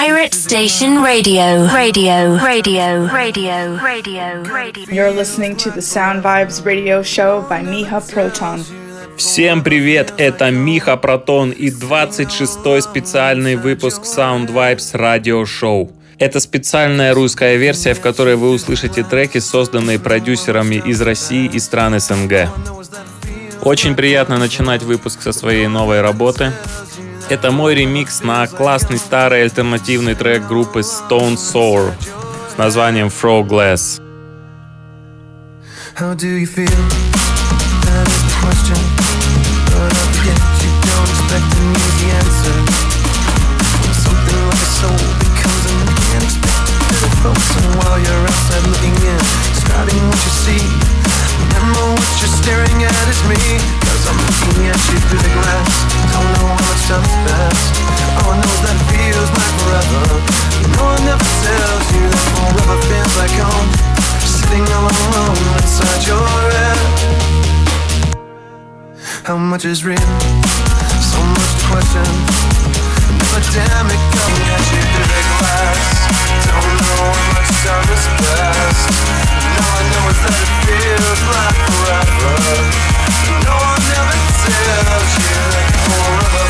Pirate Station Radio. Radio. Radio. Radio. Radio. Radio. You're listening to the Sound Vibes radio show by Miha Proton. Всем привет, это Миха Протон и 26-й специальный выпуск Sound Vibes Radio Show. Это специальная русская версия, в которой вы услышите треки, созданные продюсерами из России и стран СНГ. Очень приятно начинать выпуск со своей новой работы. Это мой ремикс на классный старый альтернативный трек группы Stone Sour с названием Frog Glass. How do you feel? That is the question. But up yet you don't expect an easy answer. Something like a soul becomes an unexpected focus. And while you're outside looking in, describing what you see. Remember what you're staring at is me. Cause I'm looking at you through the glass. Don't know how much time has passed. All I know is that feels like forever. No one ever tells you that forever feels like home. Sitting all alone inside your head. How much is real? So much to question. Never damn it coming at you through the glass. Don't know how much time has passed. All I know is that it feels like forever. No one ever tells you that forever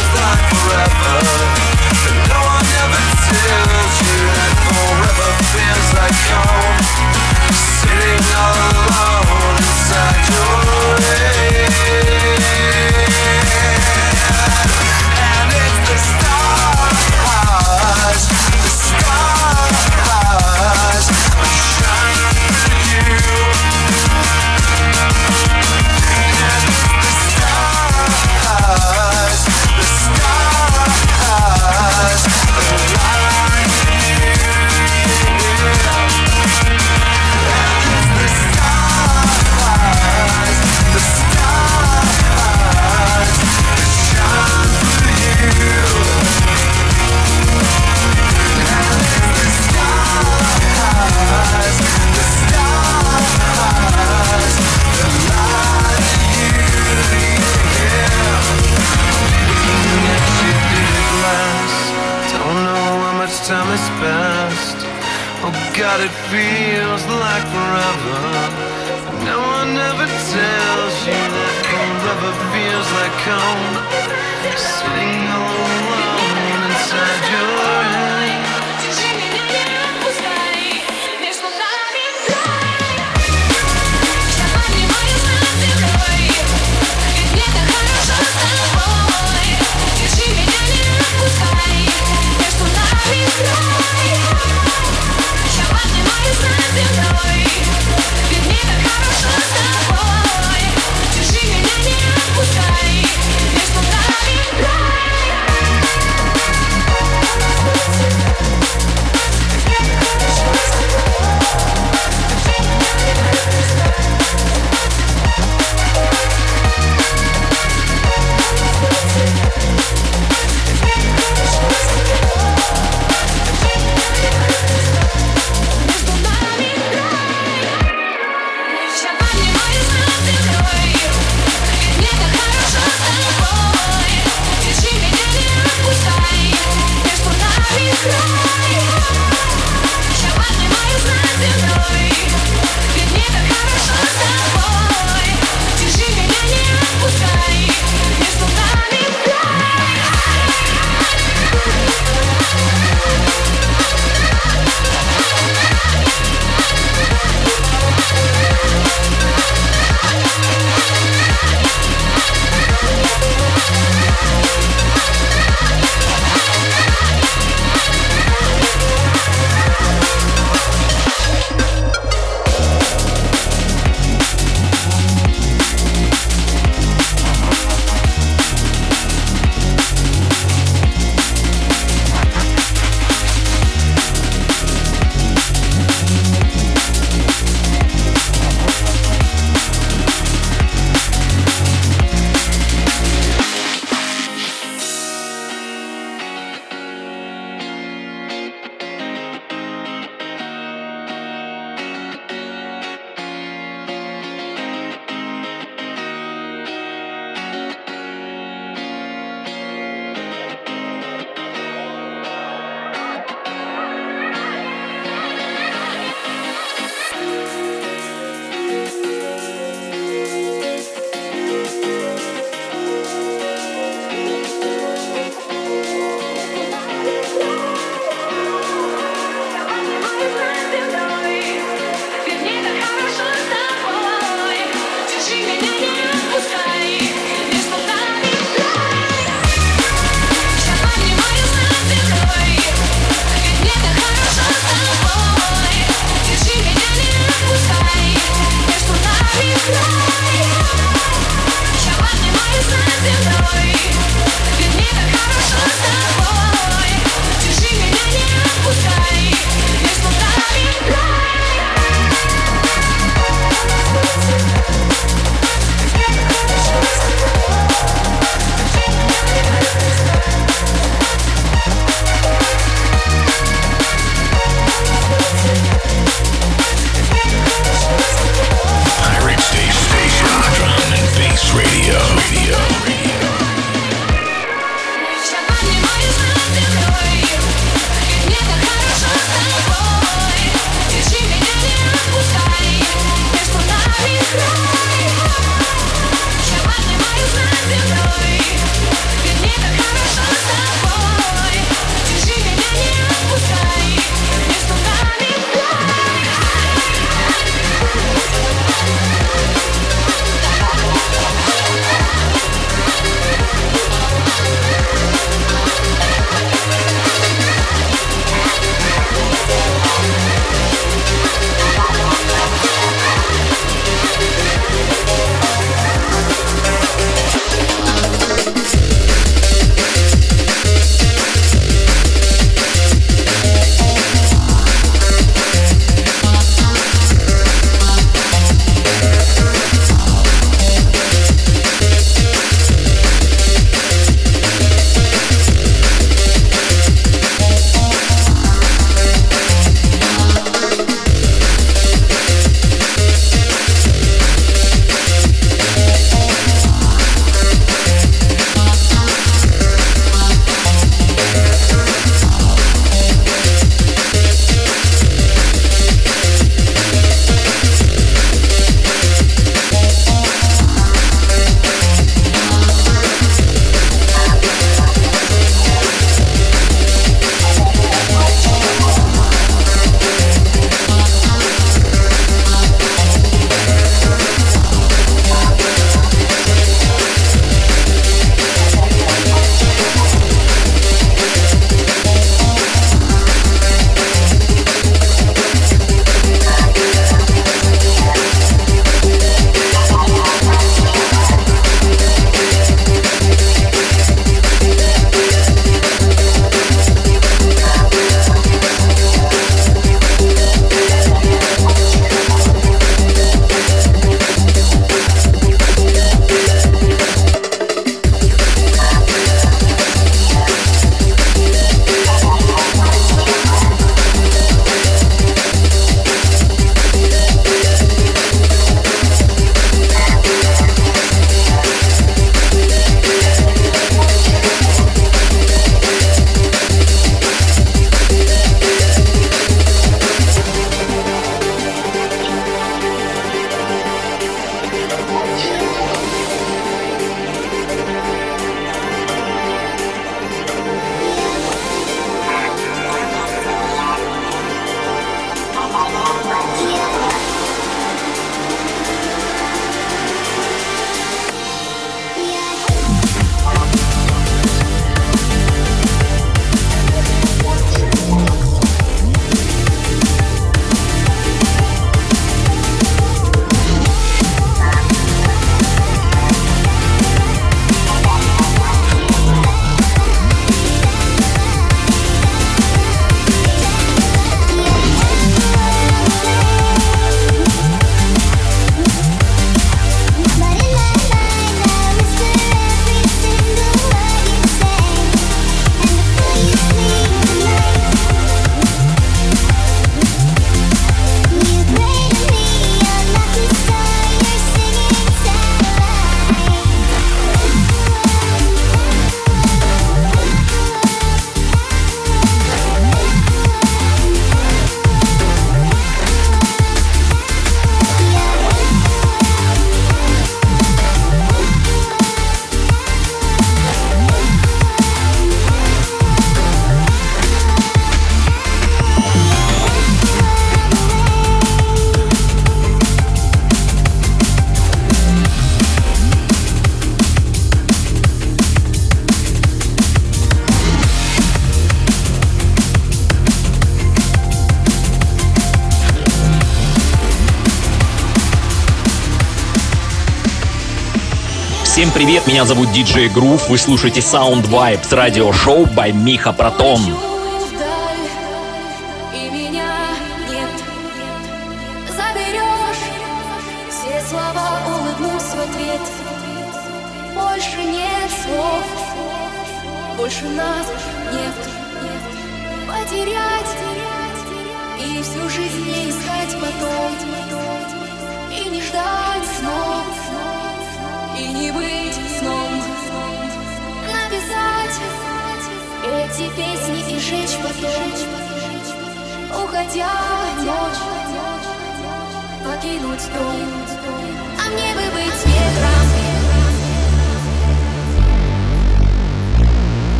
привет! Меня зовут Диджей Грув. Вы слушаете Sound Vibes радиошоу by Миха Протон.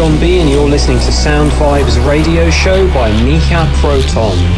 John B, and you're listening to Sound Vibes radio show by Micha Proton.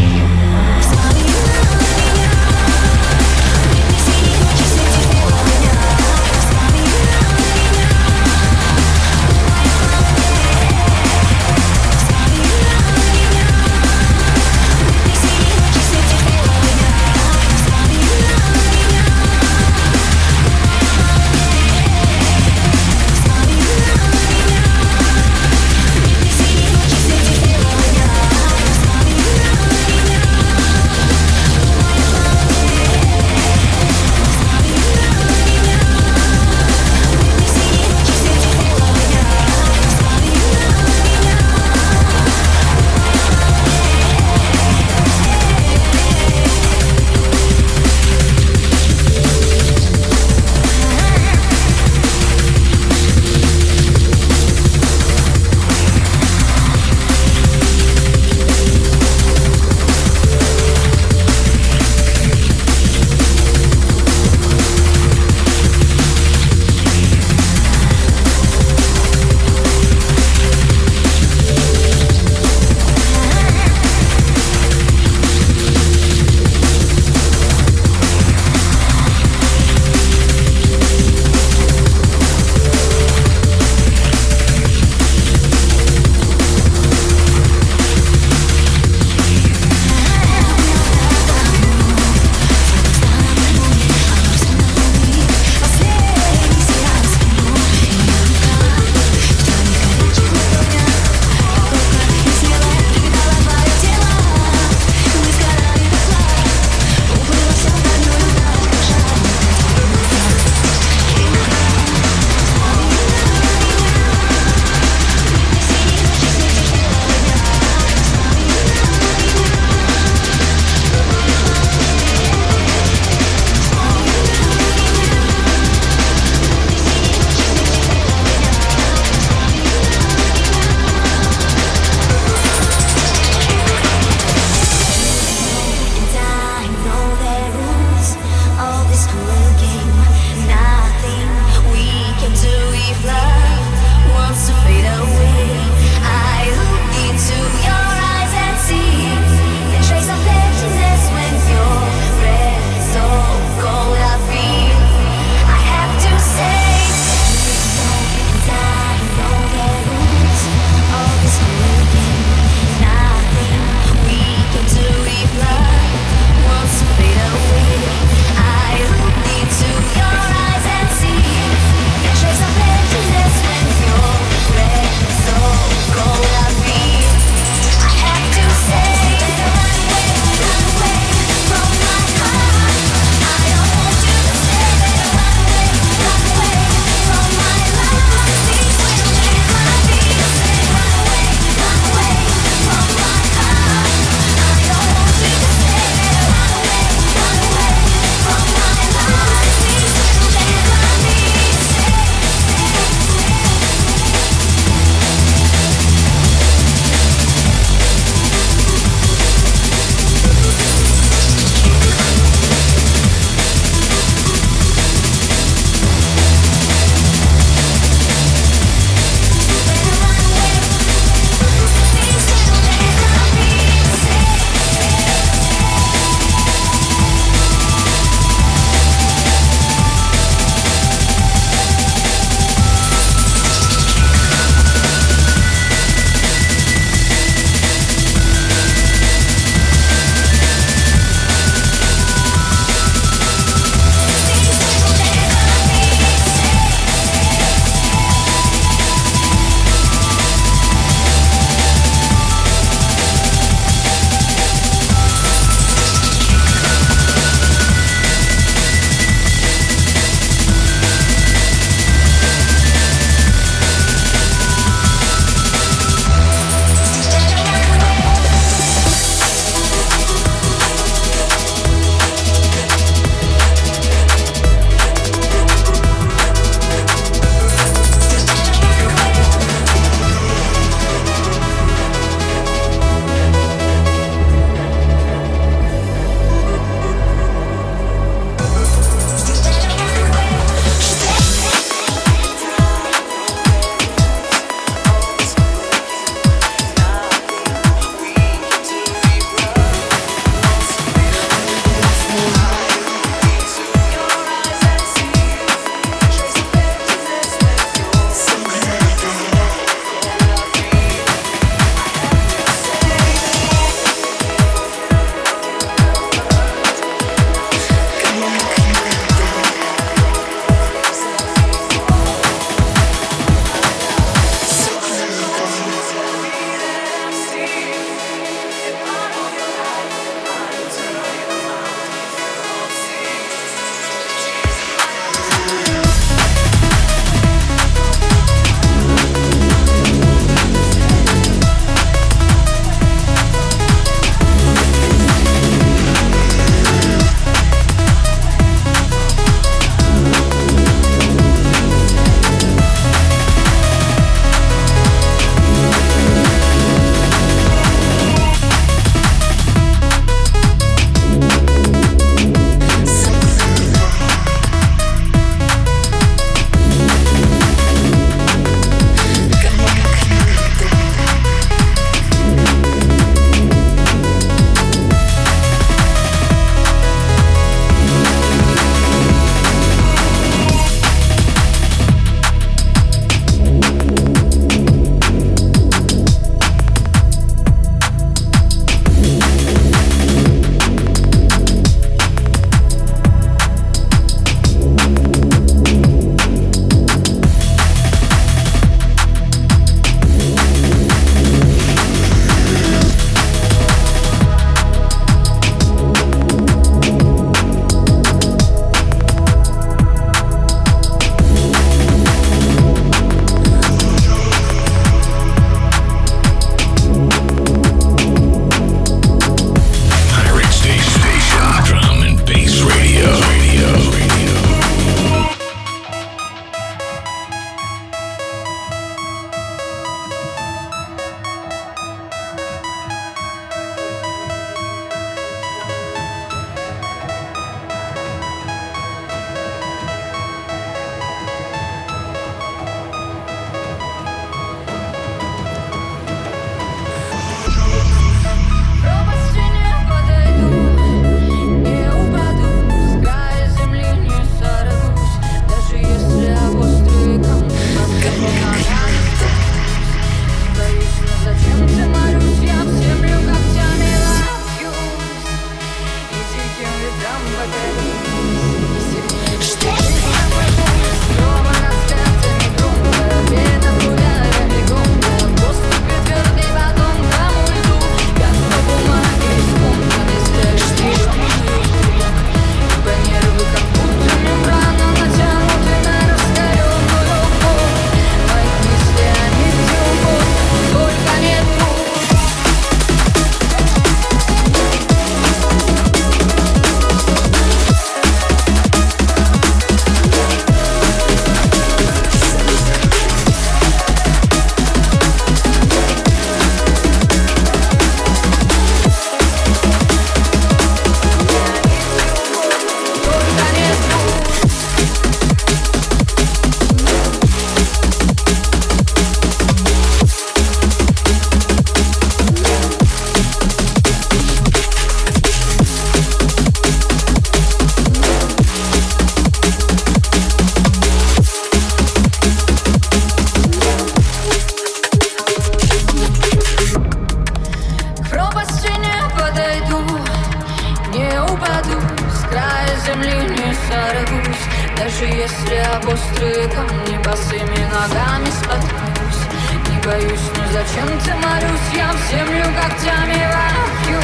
Даже если об острые камни босыми ногами споткнусь. Не боюсь, но зачем ты молюсь Я в землю когтями вопьюсь?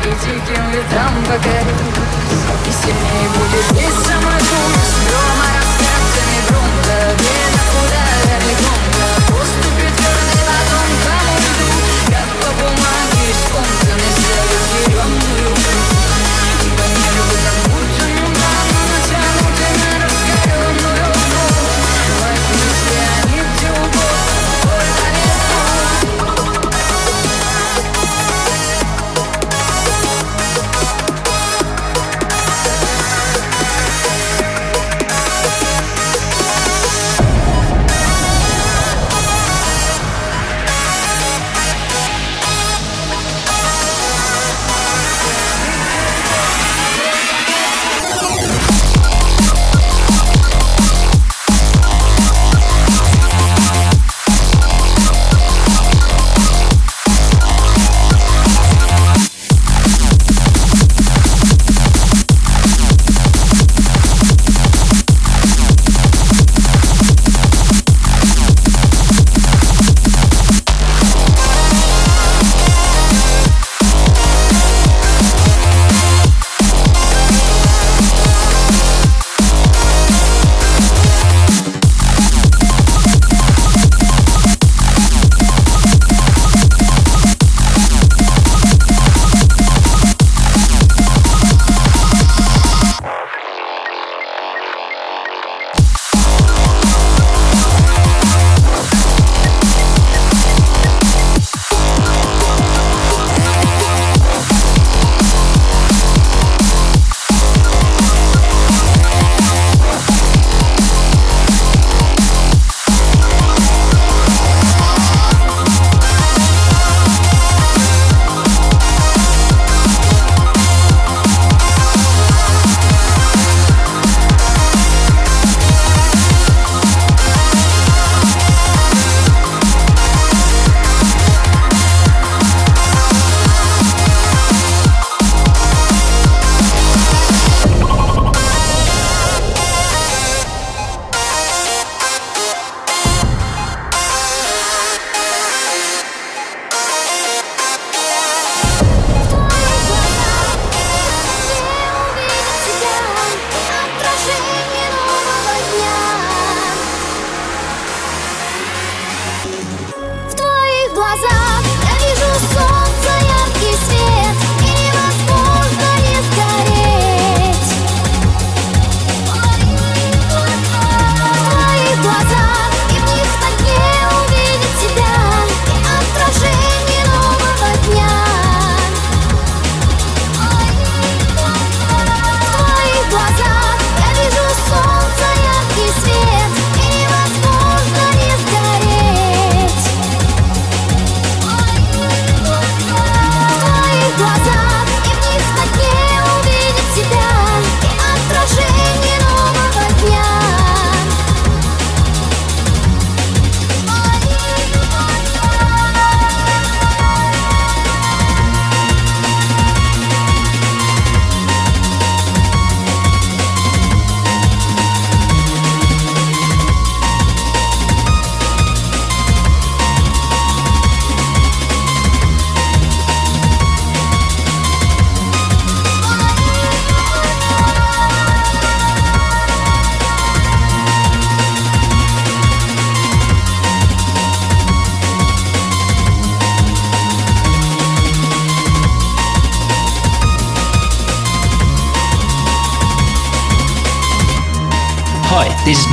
И диким ветрам покорюсь И сильнее будет биться мой пульс Грома рассказами громко Где-то куда далеко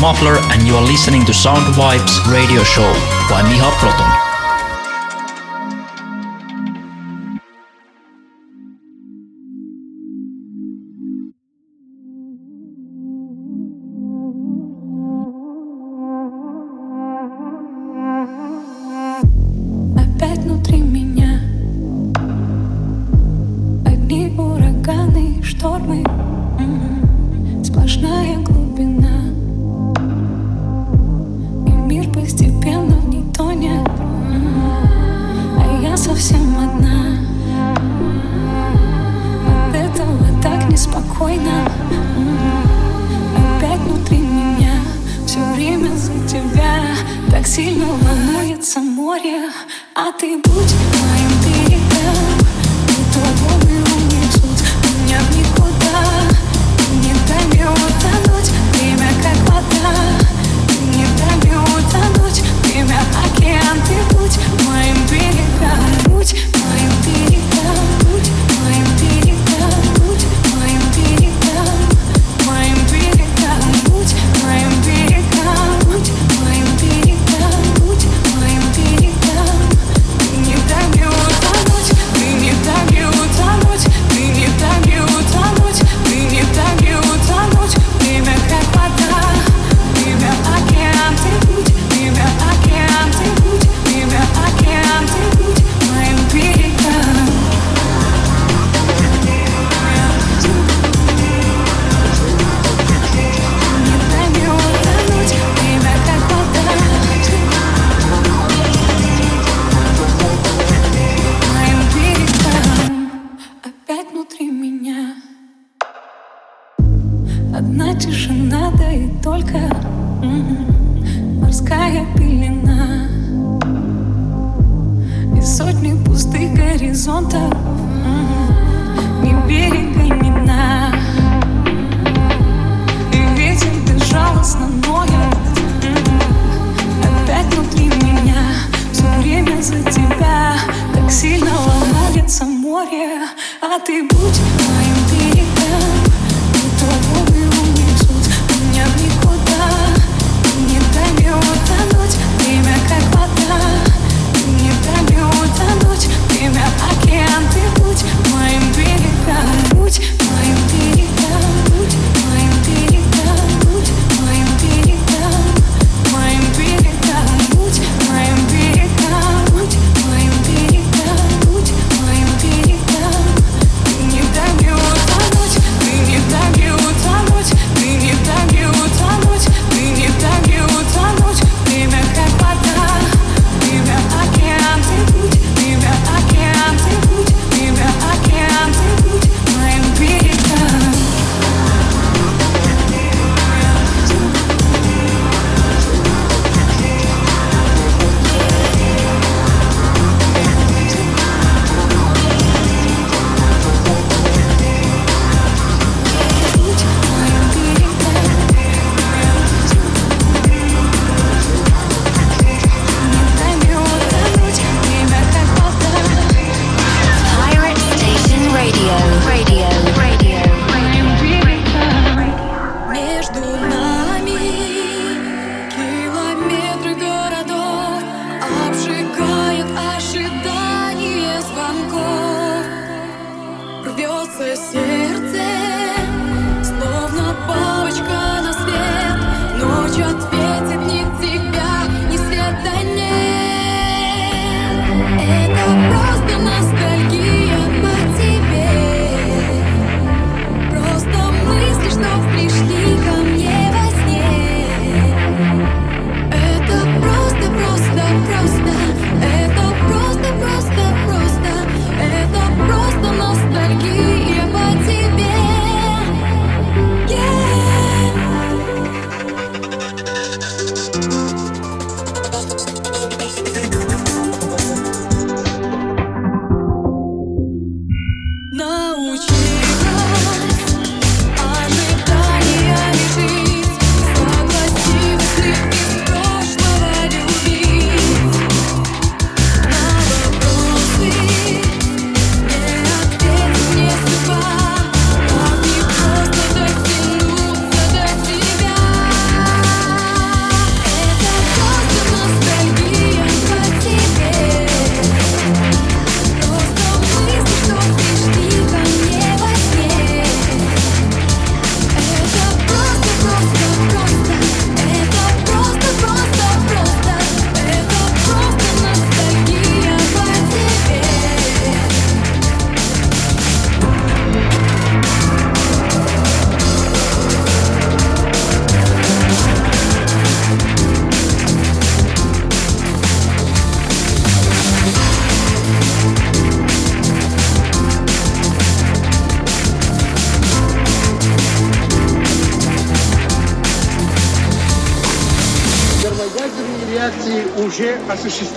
Muffler and you are listening to Sound Vibes radio show by Miha Proton.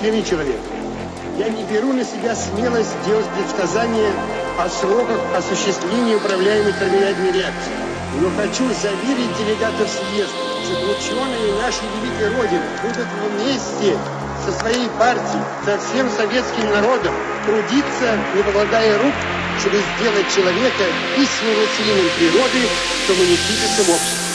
Осуществлены человеком. Я не беру на себя смелость делать предсказания о сроках осуществления управляемой терминальной реакции. Но хочу заверить делегатов съезда, что ученые нашей великой Родины будут вместе со своей партией, со всем советским народом трудиться, не покладая рук, чтобы сделать человека истинным властелином природы, коммунистическим обществом. This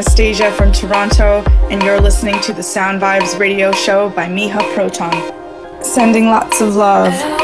Anastasia from Toronto, and you're listening to the Sound Vibes radio show by Miha Proton. Sending lots of love.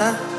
아.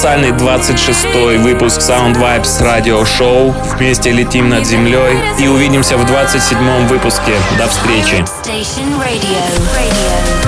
Специальный 26-й выпуск Sound Vibes Radio Show. Вместе летим над землей и увидимся в 27-м выпуске. До встречи. Radio. Radio.